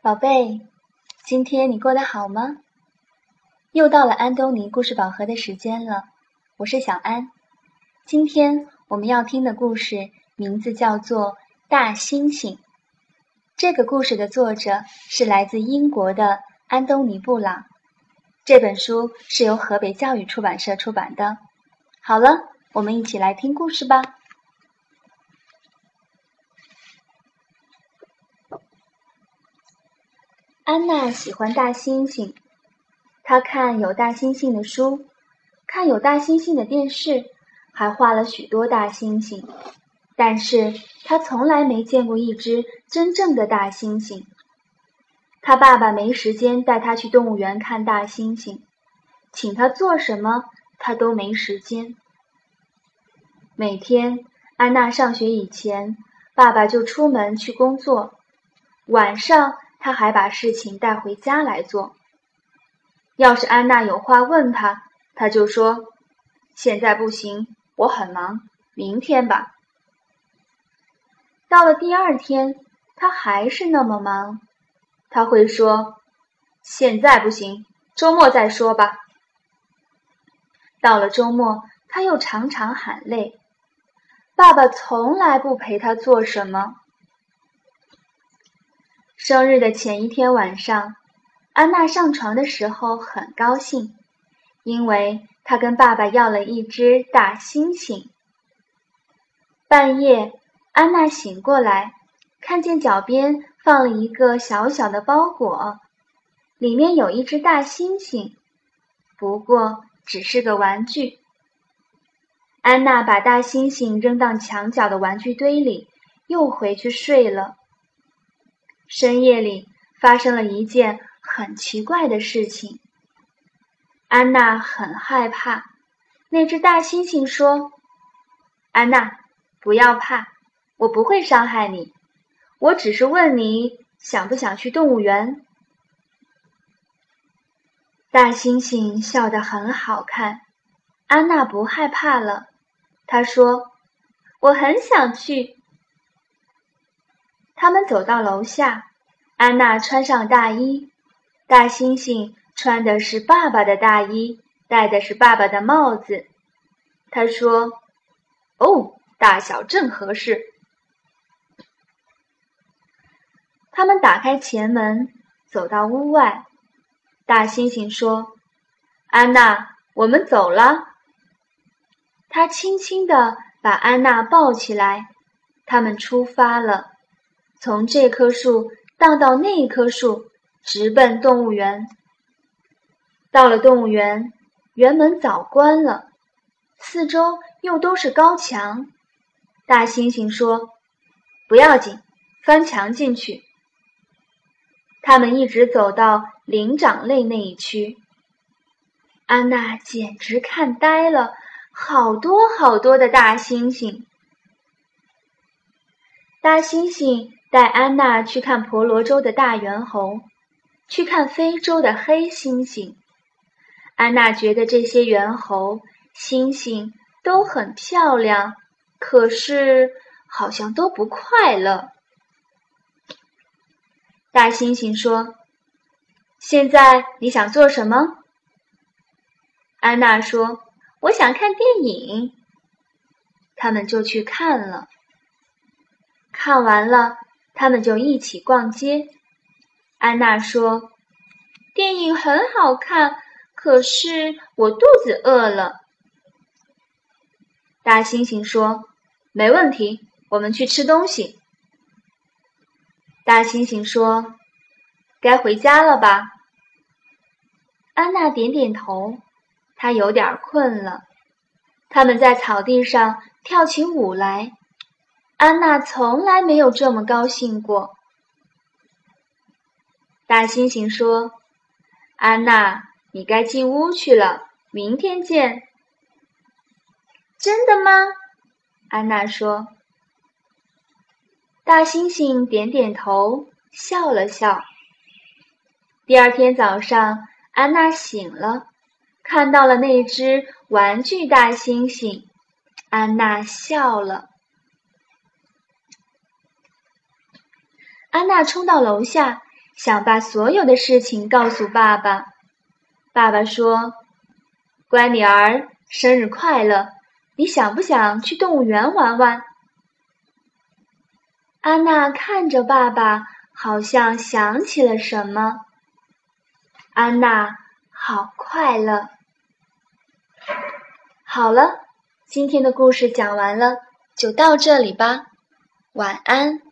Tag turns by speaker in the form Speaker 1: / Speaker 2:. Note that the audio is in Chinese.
Speaker 1: 宝贝，今天你过得好吗？又到了安东尼故事宝盒的时间了，我是小安。今天我们要听的故事名字叫做《大猩猩》。这个故事的作者是来自英国的安东尼·布朗。这本书是由河北教育出版社出版的。好了，我们一起来听故事吧。安娜喜欢大猩猩，她看有大猩猩的书，看有大猩猩的电视，还画了许多大猩猩。但是她从来没见过一只真正的大猩猩。他爸爸没时间带他去动物园看大猩猩，请他做什么他都没时间。每天，安娜上学以前，爸爸就出门去工作，晚上。他还把事情带回家来做。要是安娜有话问他，他就说：“现在不行，我很忙，明天吧。”到了第二天，他还是那么忙，他会说：“现在不行，周末再说吧。”到了周末，他又常常喊累。爸爸从来不陪他做什么。生日的前一天晚上，安娜上床的时候很高兴，因为她跟爸爸要了一只大猩猩。半夜，安娜醒过来，看见脚边放了一个小小的包裹，里面有一只大猩猩，不过只是个玩具。安娜把大猩猩扔到墙角的玩具堆里，又回去睡了。深夜里发生了一件很奇怪的事情。安娜很害怕。那只大猩猩说：“安娜，不要怕，我不会伤害你。我只是问你想不想去动物园。”大猩猩笑得很好看。安娜不害怕了。她说：“我很想去。”他们走到楼下，安娜穿上大衣，大猩猩穿的是爸爸的大衣，戴的是爸爸的帽子。他说：“哦，大小正合适。”他们打开前门，走到屋外。大猩猩说：“安娜，我们走了。”他轻轻地把安娜抱起来，他们出发了。从这棵树荡到那棵树，直奔动物园。到了动物园，园门早关了，四周又都是高墙。大猩猩说：“不要紧，翻墙进去。”他们一直走到灵长类那一区。安娜简直看呆了，好多好多的大猩猩，大猩猩。带安娜去看婆罗洲的大猿猴，去看非洲的黑猩猩。安娜觉得这些猿猴、猩猩都很漂亮，可是好像都不快乐。大猩猩说：“现在你想做什么？”安娜说：“我想看电影。”他们就去看了。看完了。他们就一起逛街。安娜说：“电影很好看，可是我肚子饿了。”大猩猩说：“没问题，我们去吃东西。”大猩猩说：“该回家了吧？”安娜点点头，她有点困了。他们在草地上跳起舞来。安娜从来没有这么高兴过。大猩猩说：“安娜，你该进屋去了，明天见。”真的吗？安娜说。大猩猩点点头，笑了笑。第二天早上，安娜醒了，看到了那只玩具大猩猩，安娜笑了。安娜冲到楼下，想把所有的事情告诉爸爸。爸爸说：“乖女儿，生日快乐！你想不想去动物园玩玩？”安娜看着爸爸，好像想起了什么。安娜好快乐。好了，今天的故事讲完了，就到这里吧。晚安。